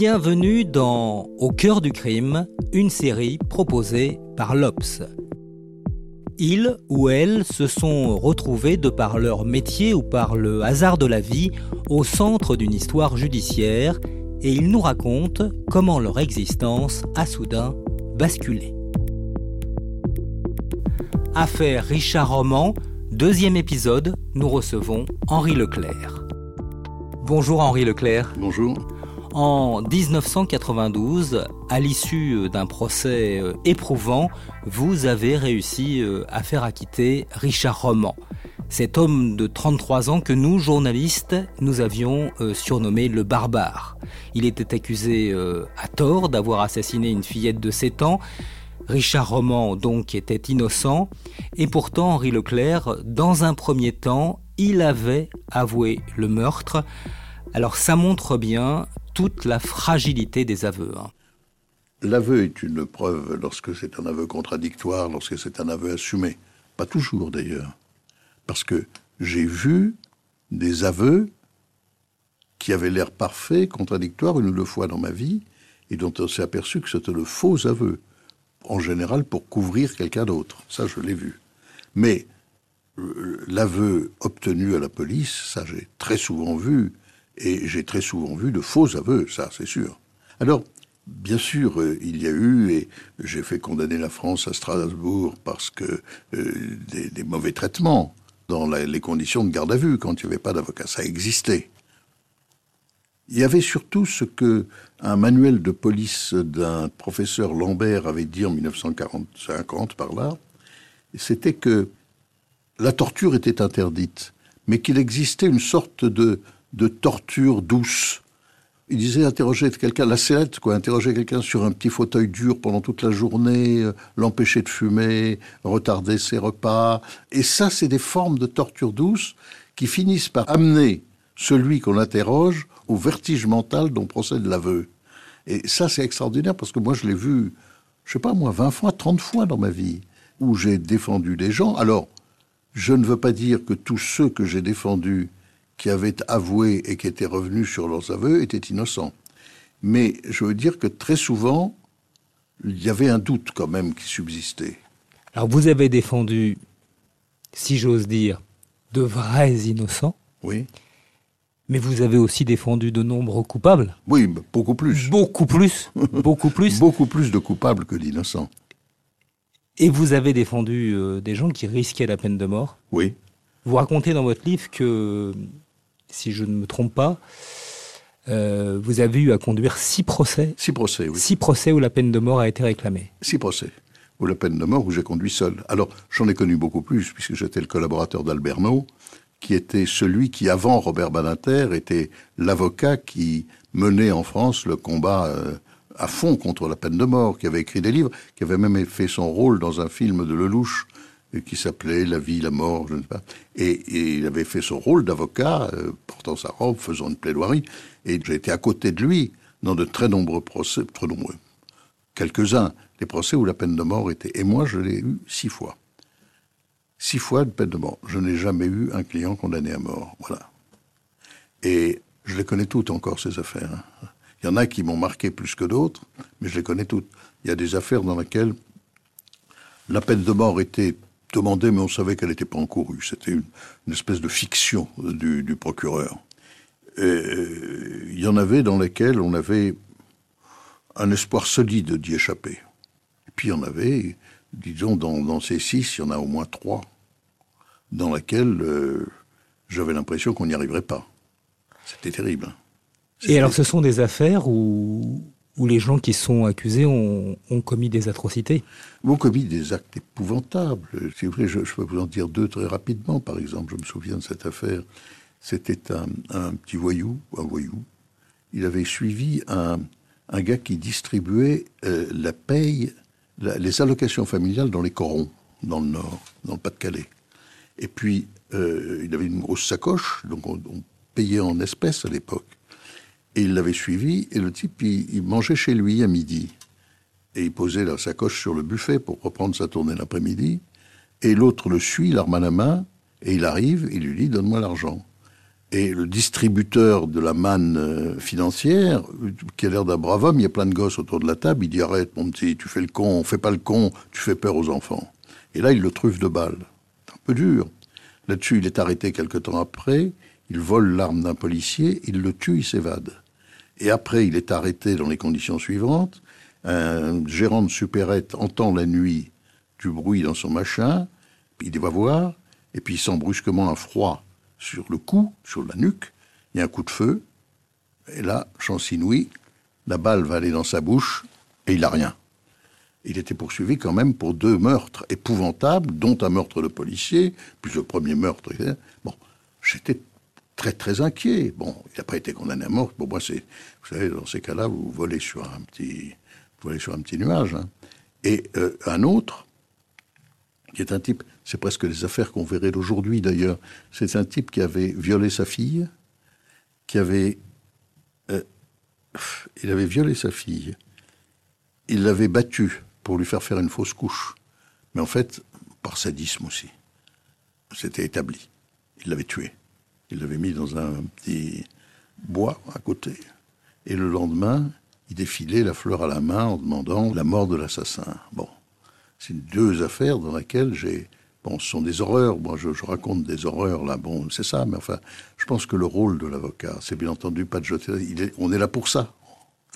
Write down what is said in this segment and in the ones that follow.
Bienvenue dans Au cœur du crime, une série proposée par l'Obs. Ils ou elles se sont retrouvés de par leur métier ou par le hasard de la vie au centre d'une histoire judiciaire et ils nous racontent comment leur existence a soudain basculé. Affaire Richard Roman, deuxième épisode, nous recevons Henri Leclerc. Bonjour Henri Leclerc. Bonjour. En 1992, à l'issue d'un procès euh, éprouvant, vous avez réussi euh, à faire acquitter Richard Roman, cet homme de 33 ans que nous, journalistes, nous avions euh, surnommé le barbare. Il était accusé à tort d'avoir assassiné une fillette de 7 ans. Richard Roman, donc, était innocent. Et pourtant, Henri Leclerc, dans un premier temps, il avait avoué le meurtre. Alors ça montre bien toute la fragilité des aveux. Hein. L'aveu est une preuve lorsque c'est un aveu contradictoire, lorsque c'est un aveu assumé. Pas toujours d'ailleurs. Parce que j'ai vu des aveux qui avaient l'air parfaits, contradictoires une ou deux fois dans ma vie, et dont on s'est aperçu que c'était le faux aveu. En général pour couvrir quelqu'un d'autre. Ça, je l'ai vu. Mais euh, l'aveu obtenu à la police, ça j'ai très souvent vu, et j'ai très souvent vu de faux aveux, ça c'est sûr. Alors, bien sûr, euh, il y a eu, et j'ai fait condamner la France à Strasbourg parce que euh, des, mauvais traitements dans les conditions de garde à vue, quand il n'y avait pas d'avocat, ça existait. Il y avait surtout ce que un manuel de police d'un professeur Lambert avait dit en 1940 par là, c'était que la torture était interdite, mais qu'il existait une sorte de de torture douce. Il disait interroger quelqu'un, la sellette, quoi, interroger quelqu'un sur un petit fauteuil dur pendant toute la journée, euh, l'empêcher de fumer, retarder ses repas. Et ça, c'est des formes de torture douce qui finissent par amener celui qu'on interroge au vertige mental dont procède l'aveu. Et ça, c'est extraordinaire parce que moi, je l'ai vu, je sais pas moi, 20 fois, 30 fois dans ma vie, où j'ai défendu des gens. Alors, je ne veux pas dire que tous ceux que j'ai défendus qui avaient avoué et qui étaient revenus sur leurs aveux étaient innocents. Mais je veux dire que très souvent, il y avait un doute quand même qui subsistait. Alors vous avez défendu, si j'ose dire, de vrais innocents. Oui. Mais vous avez aussi défendu de nombreux coupables. Oui, beaucoup plus. Beaucoup plus. beaucoup plus. beaucoup plus de coupables que d'innocents. Et vous avez défendu euh, des gens qui risquaient la peine de mort. Oui. Vous racontez dans votre livre que si je ne me trompe pas, euh, vous avez eu à conduire six procès. Six procès, oui. Six procès où la peine de mort a été réclamée. Six procès où la peine de mort où j'ai conduit seul. Alors j'en ai connu beaucoup plus puisque j'étais le collaborateur d'Alberno, qui était celui qui, avant Robert Badinter, était l'avocat qui menait en France le combat euh, à fond contre la peine de mort, qui avait écrit des livres, qui avait même fait son rôle dans un film de Lelouch qui s'appelait La vie, la mort, je ne sais pas. Et, il avait fait son rôle d'avocat, euh, portant sa robe, faisant une plaidoirie. Et j'ai été à côté de lui dans de très nombreux procès, très nombreux, quelques-uns, des procès où la peine de mort était. Et moi, je l'ai eu six fois. Six fois de peine de mort. Je n'ai jamais eu un client condamné à mort. Voilà. Et je les connais toutes encore, ces affaires. Hein. Il y en a qui m'ont marqué plus que d'autres, mais je les connais toutes. Il y a des affaires dans lesquelles la peine de mort était demandé, mais on savait qu'elle n'était pas encourue. C'était une, espèce de fiction du, procureur. il y en avait dans lesquelles on avait un espoir solide d'y échapper. Et puis il y en avait, disons, dans, ces six, il y en a au moins trois, dans lesquelles euh, j'avais l'impression qu'on n'y arriverait pas. C'était terrible. Hein. Et alors, ce sont des affaires où, où les gens qui sont accusés ont, commis des atrocités Ont commis des actes épouvantables. C'est vrai, je, peux vous en dire deux très rapidement. Par exemple, je me souviens de cette affaire. C'était un, petit voyou, un voyou. Il avait suivi un, gars qui distribuait euh, la paye, les allocations familiales dans les corons, dans le Nord, dans le Pas-de-Calais. Et puis, euh, il avait une grosse sacoche, donc on, on payait en espèces à l'époque. Et il l'avait suivi, et le type, il, mangeait chez lui à midi. Et il posait la sacoche sur le buffet pour reprendre sa tournée l'après-midi. Et l'autre le suit, l'arme à la main, et il arrive, il lui dit Donne-moi l'argent. Et le distributeur de la manne euh, financière, qui a l'air d'un brave homme, il y a plein de gosses autour de la table, il dit Arrête, mon petit, tu fais le con, fais pas le con, tu fais peur aux enfants. Et là, il le truffe de balles. C'est un peu dur. Là-dessus, il est arrêté quelque temps après, il vole l'arme d'un policier, il le tue, il s'évade. Et après, il est arrêté dans les conditions suivantes. Un gérant de supérette entend la nuit du bruit dans son machin, puis il va voir, et puis il sent brusquement un froid sur le cou, sur la nuque, il y a un coup de feu, et là, chance inouïe, la balle va aller dans sa bouche, et il n'a rien. Il était poursuivi quand même pour deux meurtres épouvantables, dont un meurtre de policier, puis le premier meurtre. Bon, j'étais très très inquiet. Bon, il n'a pas été condamné à mort. Pour moi, c'est, vous savez, dans ces cas-là, vous volez sur un petit, vous sur un petit nuage. Hein. Et euh, un autre, qui est un type, c'est presque des affaires qu'on verrait d'aujourd'hui d'ailleurs. C'est un type qui avait violé sa fille, qui avait, euh, il avait violé sa fille, il l'avait battue pour lui faire faire une fausse couche, mais en fait par sadisme aussi. C'était établi. Il l'avait tué. Il l'avait mis dans un petit bois à côté. Et le lendemain, il défilait la fleur à la main en demandant la mort de l'assassin. Bon, c'est deux affaires dans lesquelles j'ai Bon, ce sont des horreurs. Moi, je, je raconte des horreurs, là. Bon, c'est ça. Mais enfin, je pense que le rôle de l'avocat, c'est bien entendu pas de jeter. Il est, on est là pour ça.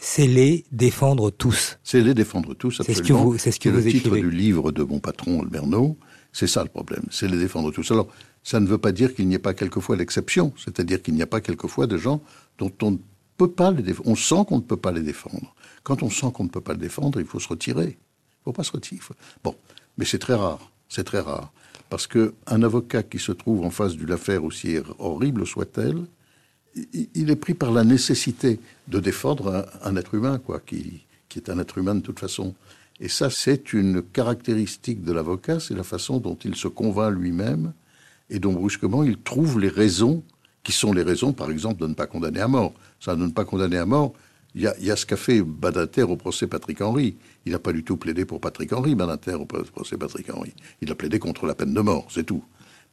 C'est les défendre tous. C'est les défendre tous, absolument. C'est ce que vous, c'est ce que le vous titre écrivez. du livre de mon patron, Alberno. C'est ça le problème. C'est les défendre tous. Alors, ça ne veut pas dire qu'il n'y ait pas quelquefois l'exception. C'est-à-dire qu'il n'y a pas quelquefois des gens dont on ne peut pas les défendre. On sent qu'on ne peut pas les défendre. Quand on sent qu'on ne peut pas le défendre, il faut se retirer. Il ne faut pas se retirer. Bon. Mais c'est très rare. C'est très rare. Parce qu'un avocat qui se trouve en face d'une affaire aussi horrible soit-elle, il est pris par la nécessité de défendre un, un être humain, quoi, qui, qui, est un être humain de toute façon. Et ça, c'est une caractéristique de l'avocat, c'est la façon dont il se convainc lui-même et dont brusquement il trouve les raisons qui sont les raisons, par exemple, de ne pas condamner à mort. Ça, de ne pas condamner à mort, il y, a, ce qu'a fait Badinter au procès Patrick Henry. Il n'a pas du tout plaidé pour Patrick Henry, Badinter au procès Patrick Henry. Il a plaidé contre la peine de mort, c'est tout.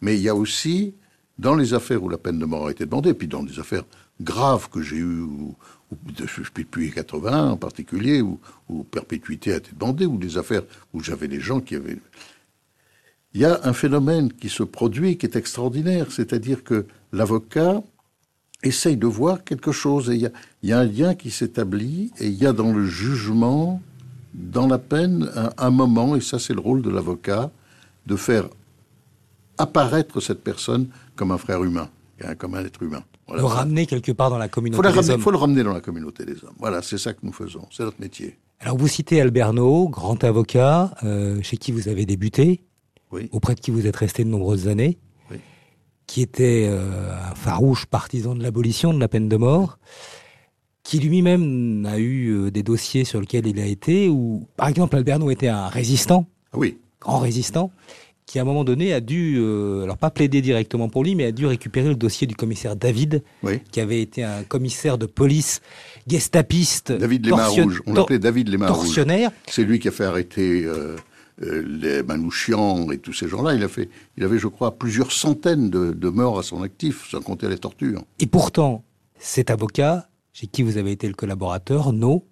Mais il y a aussi, dans les affaires où la peine de mort a été demandée, puis dans des affaires graves que j'ai eues, ou, ou depuis 80 en particulier, où, où perpétuité a été demandée, ou des affaires où j'avais des gens qui avaient... Il y a un phénomène qui se produit qui est extraordinaire, c'est-à-dire que l'avocat essaye de voir quelque chose. Et il y a, il y a un lien qui s'établit, et il y a dans le jugement, dans la peine, un, un moment, et ça c'est le rôle de l'avocat, de faire apparaître cette personne comme un frère humain, comme un être humain. Voilà. Le ramener quelque part dans la communauté faut des ramener, hommes. faut le ramener dans la communauté des hommes. Voilà, c'est ça que nous faisons, c'est notre métier. Alors vous citez Alberno, grand avocat, euh, chez qui vous avez débuté, oui. auprès de qui vous êtes resté de nombreuses années, oui. qui était euh, un farouche partisan de l'abolition de la peine de mort, qui lui-même a eu euh, des dossiers sur lesquels il a été, où par exemple Alberno était un résistant, oui. grand résistant, qui à un moment donné a dû, euh, alors pas plaider directement pour lui, mais a dû récupérer le dossier du commissaire David, oui. qui avait été un commissaire de police gestapiste. David Léma Rouge, on l'appelait David Léma Tortionnaire. C'est lui qui a fait arrêter euh, euh, les Manouchian et tous ces gens-là. Il, a fait, il avait, je crois, plusieurs centaines de, de morts à son actif, sans compter les tortures. Et pourtant, cet avocat, chez qui vous avez été le collaborateur, No,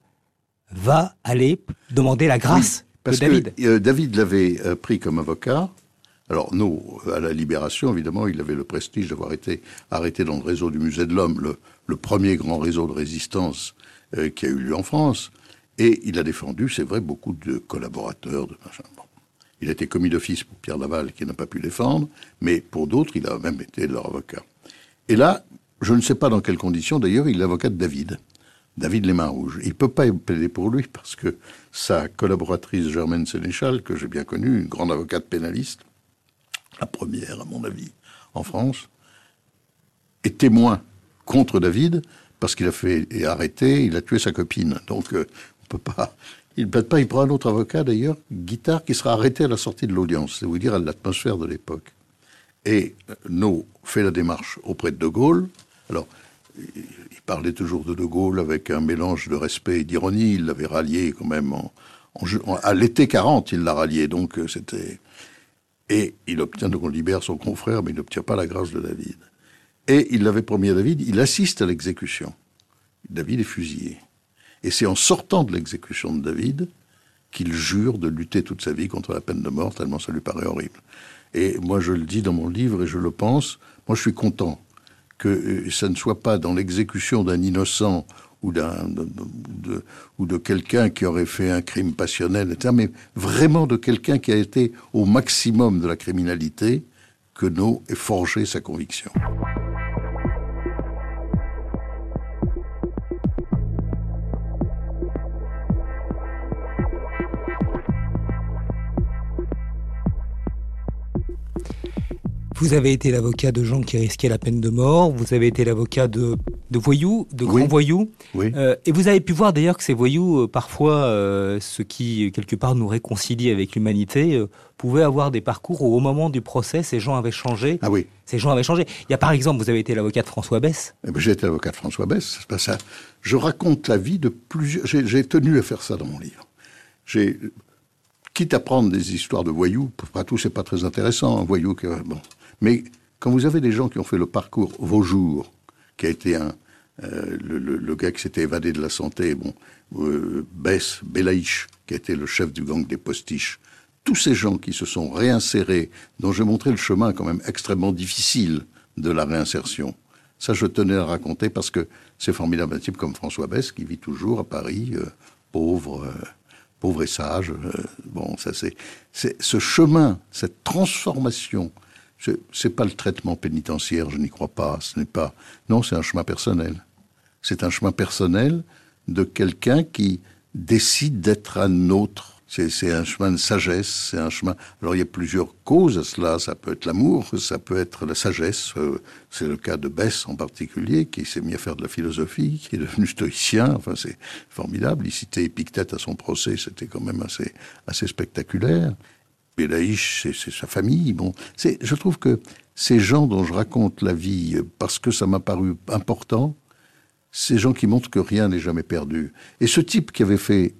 va aller demander la grâce oui, parce de David. Que, euh, David l'avait euh, pris comme avocat. Alors, nous, à la Libération, évidemment, il avait le prestige d'avoir été arrêté dans le réseau du Musée de l'Homme, le, le, premier grand réseau de résistance euh, qui a eu lieu en France. Et il a défendu, c'est vrai, beaucoup de collaborateurs, de. Il a été commis d'office pour Pierre Laval, qui n'a pas pu défendre, mais pour d'autres, il a même été leur avocat. Et là, je ne sais pas dans quelles conditions, d'ailleurs, il est l'avocat de David. David Les Mains Rouges. Il ne peut pas plaider pour lui parce que sa collaboratrice Germaine Sénéchal, que j'ai bien connue, une grande avocate pénaliste, la première à mon avis en France, est témoin contre David parce qu'il a fait et arrêté, il a tué sa copine. Donc euh, peut pas. Il ne plaide pas, il prend un autre avocat d'ailleurs, Guitare, qui sera arrêté à la sortie de l'audience. C'est vous dire l'atmosphère de l'époque. Et euh, No fait la démarche auprès de De Gaulle. Alors, il parlait toujours de De Gaulle avec un mélange de respect et d'ironie. Il l'avait rallié quand même à l'été 40, il l'a rallié. Donc euh, c'était et il obtient donc on libère son confrère, mais il n'obtient pas la grâce de David. Et il l'avait promis à David, il assiste à l'exécution. David est fusillé. Et c'est en sortant de l'exécution de David qu'il jure de lutter toute sa vie contre la peine de mort, tellement ça lui paraît horrible. Et moi, je le dis dans mon livre et je le pense, moi je suis content que euh, ça ne soit pas dans l'exécution d'un innocent ou, de, quelqu'un qui aurait fait un crime passionnel, mais vraiment de quelqu'un qui a été au maximum de la criminalité, que nous ait forgé sa conviction. Vous avez été l'avocat de gens qui risquaient la peine de mort, vous avez été l'avocat de, de, voyous, de grands voyous. Oui. Euh, et vous avez pu voir d'ailleurs que ces voyous, euh, parfois, euh, ce qui quelque part nous réconcilie avec l'humanité, pouvaient avoir des parcours où au moment du procès, ces gens avaient changé. Ah oui. Ces gens avaient changé. Il y a par exemple, vous avez été l'avocat de François Bess. Eh ben, j'ai été l'avocat de François Bess, pas ça. Je raconte la vie de plusieurs... J'ai tenu à faire ça dans mon livre. J'ai quitte à prendre des histoires de voyous, pour tout, c'est pas très intéressant, un voyou que, bon, mais quand vous avez des gens qui ont fait le parcours Vos jours, qui a été euh, le, gars qui s'était évadé de la santé, bon, euh, Bess, Belaïch, qui a été le chef du gang des postiches, tous ces gens qui se sont réinsérés, dont j'ai montré le chemin quand même extrêmement difficile de la réinsertion. Ça, je tenais à raconter parce que c'est formidable. Un type comme François Bess qui vit toujours à Paris, euh, pauvre, pauvre et sage. bon, ça c'est, ce chemin, cette transformation c'est pas le traitement pénitentiaire, je n'y crois pas. Ce n'est pas. Non, c'est un chemin personnel. C'est un chemin personnel de quelqu'un qui décide d'être un autre. C'est un chemin de sagesse, c'est un chemin. Alors il y a plusieurs causes à cela. Ça peut être l'amour, ça peut être la sagesse. Euh, c'est le cas de Bess en particulier, qui s'est mis à faire de la philosophie, qui est devenu stoïcien. Enfin, c'est formidable. Il citait Épictète à son procès, c'était quand même assez, assez spectaculaire. Belaïch, c'est sa famille. Bon, je trouve que ces gens dont je raconte la vie, parce que ça m'a paru important, ces gens qui montrent que rien n'est jamais perdu. Et ce type qui avait fait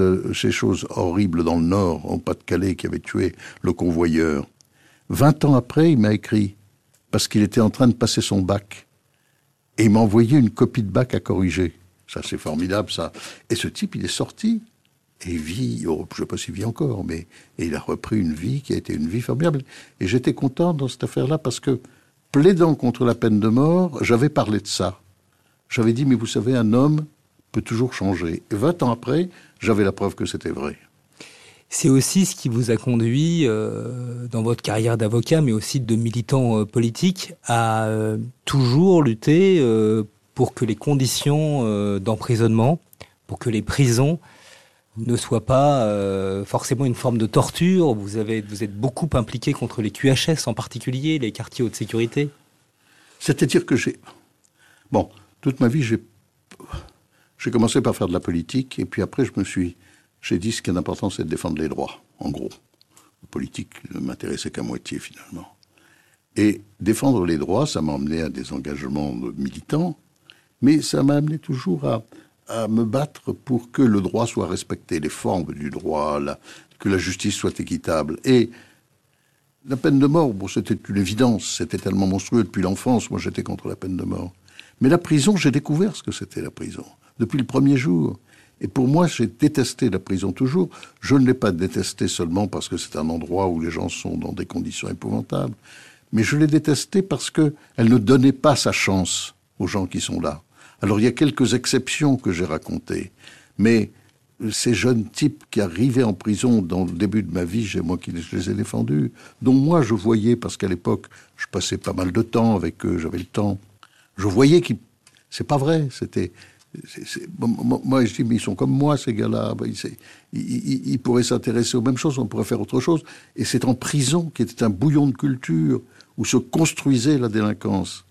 euh, ces choses horribles dans le Nord, en Pas-de-Calais, qui avait tué le convoyeur, 20 ans après, il m'a écrit, parce qu'il était en train de passer son bac. Et il m'a envoyé une copie de bac à corriger. Ça, c'est formidable, ça. Et ce type, il est sorti et vit, oh, je ne sais pas s'il vit encore, mais il a repris une vie qui a été une vie formidable. Et j'étais content dans cette affaire-là parce que, plaidant contre la peine de mort, j'avais parlé de ça. J'avais dit, mais vous savez, un homme peut toujours changer. Et 20 ans après, j'avais la preuve que c'était vrai. C'est aussi ce qui vous a conduit, euh, dans votre carrière d'avocat, mais aussi de militant euh, politique, à euh, toujours lutter pour que les conditions d'emprisonnement, pour que les prisons ne soit pas euh, forcément une forme de torture. Vous, avez, vous êtes beaucoup impliqué contre les QHS en particulier, les quartiers haute sécurité. C'est-à-dire que j'ai... Bon, toute ma vie, j'ai... J'ai commencé par faire de la politique, et puis après, je me suis... J'ai dit ce qui est important, c'est de défendre les droits, en gros. La politique ne m'intéressait qu'à moitié, finalement. Et défendre les droits, ça m'a amené à des engagements militants, mais ça m'a amené toujours à, à me battre pour que le droit soit respecté, les formes du droit, que la justice soit équitable. Et la peine de mort, bon, c'était une évidence, c'était tellement monstrueux depuis l'enfance, moi j'étais contre la peine de mort. Mais la prison, j'ai découvert ce que c'était la prison, depuis le premier jour. Et pour moi, j'ai détesté la prison toujours. Je ne l'ai pas détestée seulement parce que c'est un endroit où les gens sont dans des conditions épouvantables, mais je l'ai détestée parce qu'elle ne donnait pas sa chance aux gens qui sont là. Alors il y a quelques exceptions que j'ai racontées, mais ces jeunes types qui arrivaient en prison dans le début de ma vie, j'ai moi qui les ai défendus, dont moi je voyais, parce qu'à l'époque je passais pas mal de temps avec eux, j'avais le temps, Je voyais qu'ils... C'est pas vrai, c'était... moi, je dis, mais ils sont comme moi, ces gars-là. Bah, ils, ils, pourraient s'intéresser aux mêmes choses, on pourrait faire autre chose. Et c'est en prison, qui était un bouillon de culture, où se construisait la délinquance.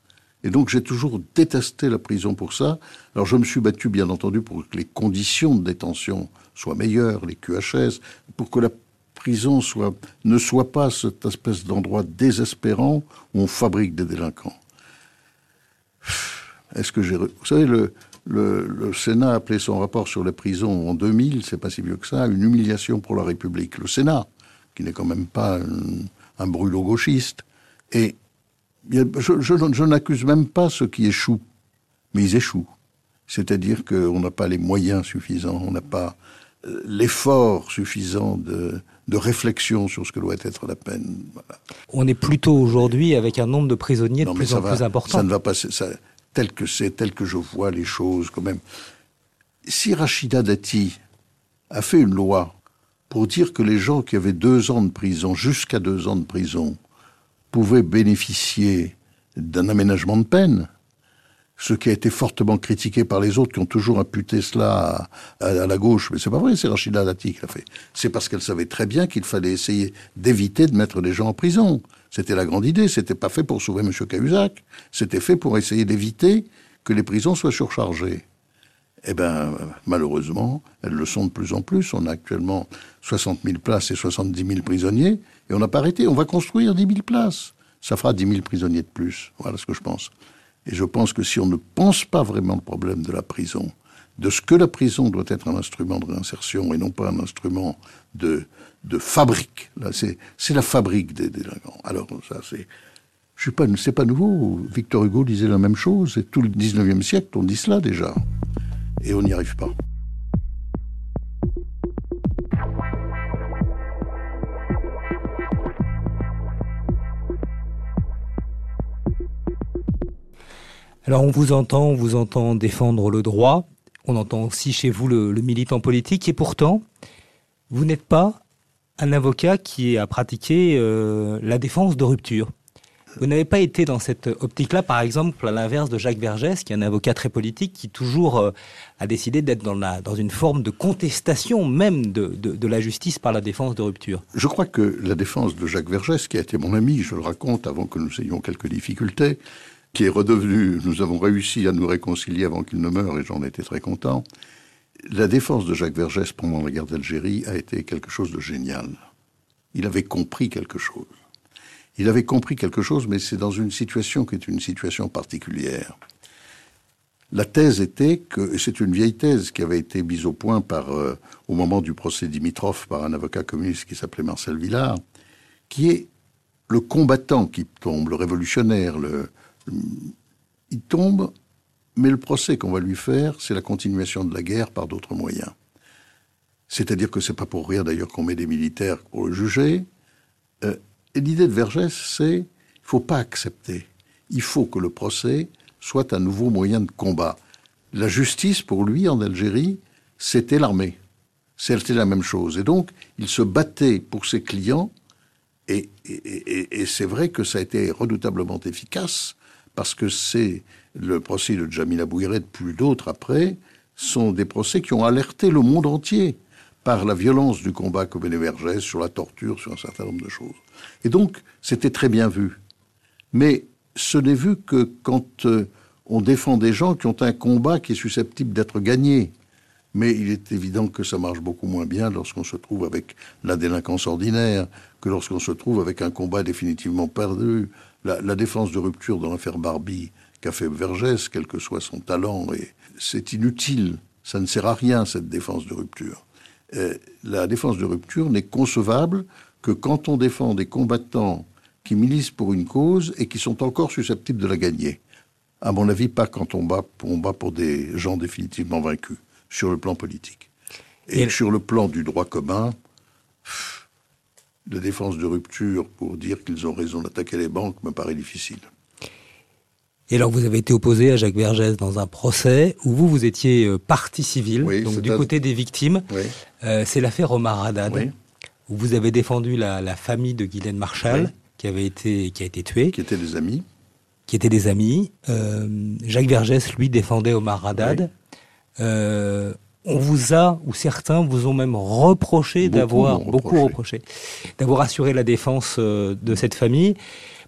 Et donc j'ai toujours détesté la prison pour ça. Alors je me suis battu bien entendu pour que les conditions de détention soient meilleures, les QHS, pour que la prison ne soit pas cette espèce d'endroit désespérant où on fabrique des délinquants. Est-ce que j'ai... Vous savez, le, Sénat a appelé son rapport sur les prisons en 2000, c'est pas si vieux que ça, une humiliation pour la République. Le Sénat, qui n'est quand même pas un, un brûlot gauchiste. Et je, n'accuse même pas ceux qui échouent, mais ils échouent. C'est-à-dire qu'on n'a pas les moyens suffisants, on n'a pas euh, l'effort suffisant de, réflexion sur ce que doit être la peine. On est plutôt aujourd'hui avec un nombre de prisonniers de plus en plus important. Ça ne va pas, ça, tel que c'est, tel que je vois les choses quand même. Si Rachida Dati a fait une loi pour dire que les gens qui avaient deux ans de prison, jusqu'à deux ans de prison, pouvaient bénéficier d'un aménagement de peine, ce qui a été fortement critiqué par les autres qui ont toujours imputé cela à, la gauche. Mais c'est pas vrai, c'est Rachida Dati qui l'a fait. C'est parce qu'elle savait très bien qu'il fallait essayer d'éviter de mettre les gens en prison. C'était la grande idée. C'était pas fait pour sauver M. Cahuzac. C'était fait pour essayer d'éviter que les prisons soient surchargées. Eh bien, malheureusement, elles le sont de plus en plus. On a actuellement 60 000 places et 70 000 prisonniers. Et on n'a pas arrêté. On va construire 10 000 places. Ça fera 10 000 prisonniers de plus. Voilà ce que je pense. Et je pense que si on ne pense pas vraiment le problème de la prison, de ce que la prison doit être un instrument de réinsertion et non pas un instrument de, de fabrique. Là, c'est, c'est la fabrique des délinquants. Alors, ça, c'est, je suis pas, c'est pas nouveau. Victor Hugo disait la même chose. Et tout le 19e siècle, on dit cela déjà. Et on n'y arrive pas. Alors on vous entend, on vous entend défendre le droit, on entend aussi chez vous le, militant politique, et pourtant, vous n'êtes pas un avocat qui a pratiqué euh, la défense de rupture. Vous n'avez pas été dans cette optique-là, par exemple, à l'inverse de Jacques Vergès, qui est un avocat très politique, qui toujours euh, a décidé d'être dans, dans une forme de contestation même de, de, la justice par la défense de rupture. Je crois que la défense de Jacques Vergès, qui a été mon ami, je le raconte avant que nous ayons quelques difficultés, qui est redevenu, nous avons réussi à nous réconcilier avant qu'il ne meure et j'en étais très content. La défense de Jacques Vergès pendant la guerre d'Algérie a été quelque chose de génial. Il avait compris quelque chose. Il avait compris quelque chose, mais c'est dans une situation qui est une situation particulière. La thèse était que, et c'est une vieille thèse qui avait été mise au point euh, au moment du procès Dimitrov par un avocat communiste qui s'appelait Marcel Villard, qui est le combattant qui tombe, le révolutionnaire, le, il tombe, mais le procès qu'on va lui faire, c'est la continuation de la guerre par d'autres moyens. C'est-à-dire que c'est pas pour rien d'ailleurs qu'on met des militaires pour le juger. Euh, l'idée de Vergès, c'est il faut pas accepter. Il faut que le procès soit un nouveau moyen de combat. La justice, pour lui, en Algérie, c'était l'armée. C'était la même chose. Et donc, il se battait pour ses clients, et, c'est vrai que ça a été redoutablement efficace, parce que c'est le procès de Jamila Bouhiret, plus d'autres après, sont des procès qui ont alerté le monde entier par la violence du combat comme Vergès, sur la torture, sur un certain nombre de choses. Et donc, c'était très bien vu. Mais ce n'est vu que quand euh, on défend des gens qui ont un combat qui est susceptible d'être gagné. Mais il est évident que ça marche beaucoup moins bien lorsqu'on se trouve avec la délinquance ordinaire que lorsqu'on se trouve avec un combat définitivement perdu, la, défense de rupture dans l'affaire Barbie qu'a fait Vergès, quel que soit son talent, c'est inutile. Ça ne sert à rien, cette défense de rupture. Euh, la défense de rupture n'est concevable que quand on défend des combattants qui militent pour une cause et qui sont encore susceptibles de la gagner. À mon avis, pas quand on bat, on bat pour des gens définitivement vaincus, sur le plan politique. Et, sur le plan du droit commun, de défense de rupture pour dire qu'ils ont raison d'attaquer les banques me paraît difficile. Et alors, vous avez été opposé à Jacques Vergès dans un procès où vous, vous étiez euh, partie civile, donc du côté des victimes. Euh, c'est l'affaire Omar Haddad, où vous avez défendu la, famille de Guylaine Marshall, qui avait été, qui a été tuée. Qui étaient des amis. qui étaient des amis. Jacques Vergès, lui, défendait Omar Haddad. on vous a, ou certains vous ont même reproché d'avoir, beaucoup reproché, d'avoir assuré la défense de cette famille.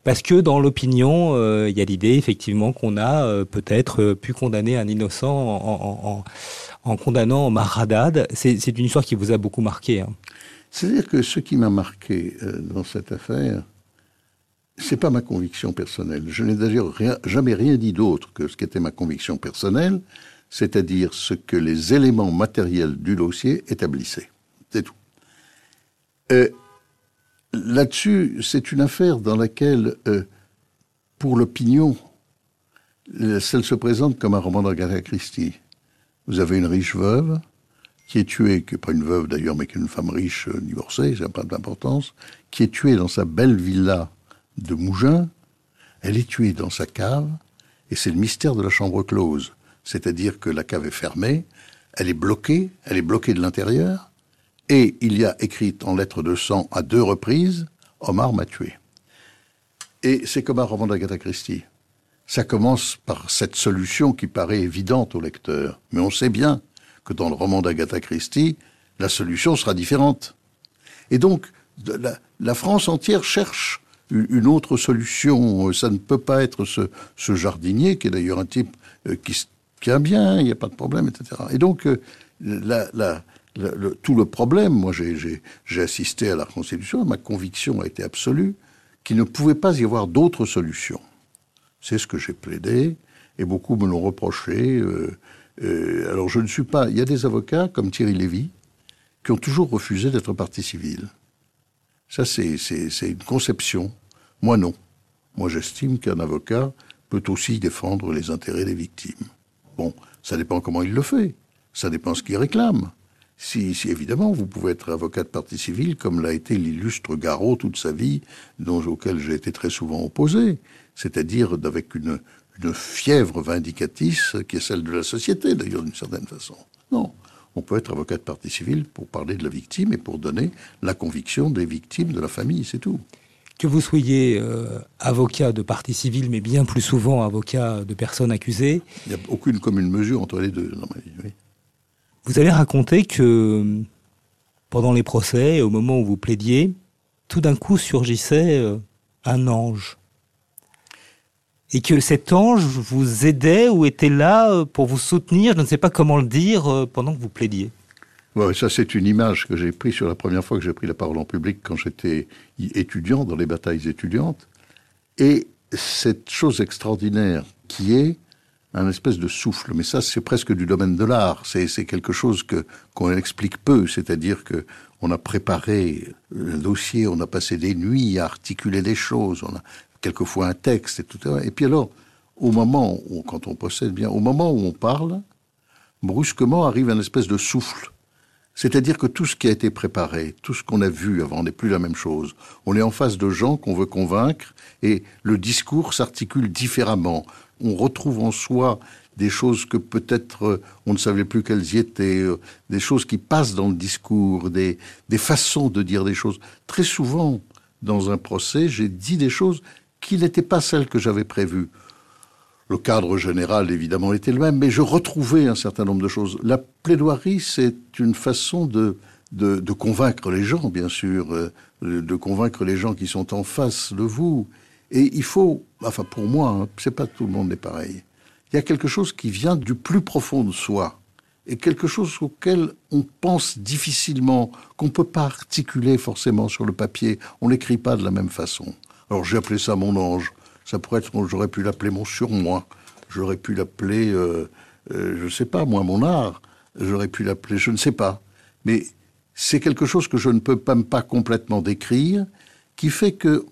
Parce que dans l'opinion, il y a l'idée effectivement qu'on a peut-être pu condamner un innocent en, condamnant Maradad. C'est une histoire qui vous a beaucoup marqué. Hein. C'est-à-dire que ce qui m'a marqué euh, dans cette affaire, c'est pas ma conviction personnelle. Je n'ai d'ailleurs jamais rien dit d'autre que ce qui était ma conviction personnelle, c'est-à-dire ce que les éléments matériels du dossier établissaient. C'est tout. Euh, là-dessus, c'est une affaire dans laquelle, euh, pour l'opinion, celle se présente comme un roman d'Agatha Christie. Vous avez une riche veuve qui est tuée, qui n'est pas une veuve d'ailleurs, mais qui est une femme riche euh, divorcée, ça n'a pas d'importance, qui est tuée dans sa belle villa de Mougins. Elle est tuée dans sa cave, et c'est le mystère de la chambre close. C'est-à-dire que la cave est fermée, elle est bloquée, elle est bloquée de l'intérieur, et il y a écrit en lettres de sang à deux reprises Omar m'a tué. Et c'est comme un roman d'Agatha Christie. Ça commence par cette solution qui paraît évidente au lecteur. Mais on sait bien que dans le roman d'Agatha Christie, la solution sera différente. Et donc, la, France entière cherche une autre solution. Ça ne peut pas être ce, jardinier, qui est d'ailleurs un type euh, qui, qui a bien, il n'y a pas de problème, etc. Et donc, tout le problème, moi j'ai assisté à la Constitution, ma conviction a été absolue qu'il ne pouvait pas y avoir d'autre solution. C'est ce que j'ai plaidé, et beaucoup me l'ont reproché. Euh, euh, alors je ne suis pas... Il y a des avocats comme Thierry Lévy qui ont toujours refusé d'être partie civile. Ça, c'est une conception. Moi, non. Moi, j'estime qu'un avocat peut aussi défendre les intérêts des victimes. Bon, ça dépend comment il le fait. Ça dépend ce qu'il réclame. Si, si, évidemment, vous pouvez être avocat de partie civile, comme l'a été l'illustre Garot toute sa vie, dont, auquel j'ai été très souvent opposé c'est-à-dire avec une, fièvre vindicatrice qui est celle de la société, d'ailleurs, d'une certaine façon. Non. On peut être avocat de partie civile pour parler de la victime et pour donner la conviction des victimes de la famille, c'est tout. Que vous soyez euh, avocat de partie civile, mais bien plus souvent avocat de personnes accusées. Il n'y a aucune commune mesure entre les deux dans ma vie, Vous avez raconté que pendant les procès, au moment où vous plaidiez, tout d'un coup surgissait euh, un ange et que cet ange vous aidait ou était là euh, pour vous soutenir, je ne sais pas comment le dire, euh, pendant que vous plaidiez. Ça c'est une image que j'ai prise sur la première fois que j'ai pris la parole en public quand j'étais étudiant dans les batailles étudiantes. Et cette chose extraordinaire qui est un espèce de souffle, mais ça c'est presque du domaine de l'art, c'est quelque chose que qu'on explique peu, c'est-à-dire que on a préparé le dossier, on a passé des nuits à articuler des choses, on a quelquefois un texte et tout. Et puis alors, au moment où, quand on possède bien, au moment où on parle, brusquement arrive un espèce de souffle. C'est-à-dire que tout ce qui a été préparé, tout ce qu'on a vu avant n'est plus la même chose. On est en face de gens qu'on veut convaincre et le discours s'articule différemment. On retrouve en soi des choses que peut-être euh, on ne savait plus qu'elles y étaient, euh, des choses qui passent dans le discours, des, des façons de dire des choses. Très souvent, dans un procès, j'ai dit des choses qui n'était pas celle que j'avais prévue. Le cadre général, évidemment, était le même, mais je retrouvais un certain nombre de choses. La plaidoirie, c'est une façon de, de, convaincre les gens, bien sûr, euh, de convaincre les gens qui sont en face de vous. Et il faut, enfin pour moi, hein, c'est pas tout le monde est pareil. Il y a quelque chose qui vient du plus profond de soi et quelque chose auquel on pense difficilement, qu'on peut pas articuler forcément sur le papier. On n'écrit pas de la même façon. Alors j'ai appelé ça mon ange. Ça pourrait être, j'aurais pu l'appeler mon surmoi. J'aurais pu l'appeler, euh, euh, je ne sais pas, moi, mon art. J'aurais pu l'appeler, je ne sais pas. Mais c'est quelque chose que je ne peux même pas complètement décrire, qui fait que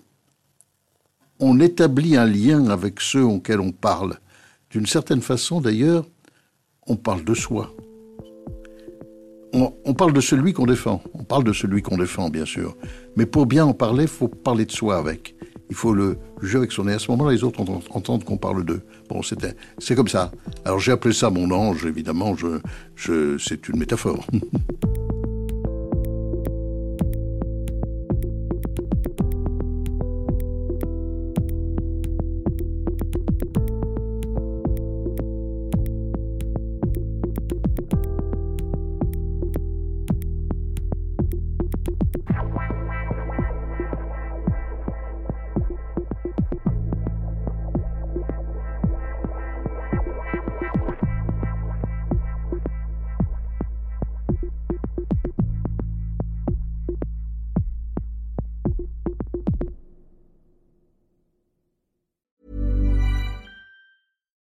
on établit un lien avec ceux auxquels on parle. D'une certaine façon, d'ailleurs, on parle de soi. On, parle de celui qu'on défend. On parle de celui qu'on défend, bien sûr. Mais pour bien en parler, il faut parler de soi avec il faut le juger avec son nez. À ce moment-là, les autres entendent qu'on parle d'eux. Bon, c'est comme ça. Alors j'ai appelé ça mon ange, évidemment, c'est une métaphore.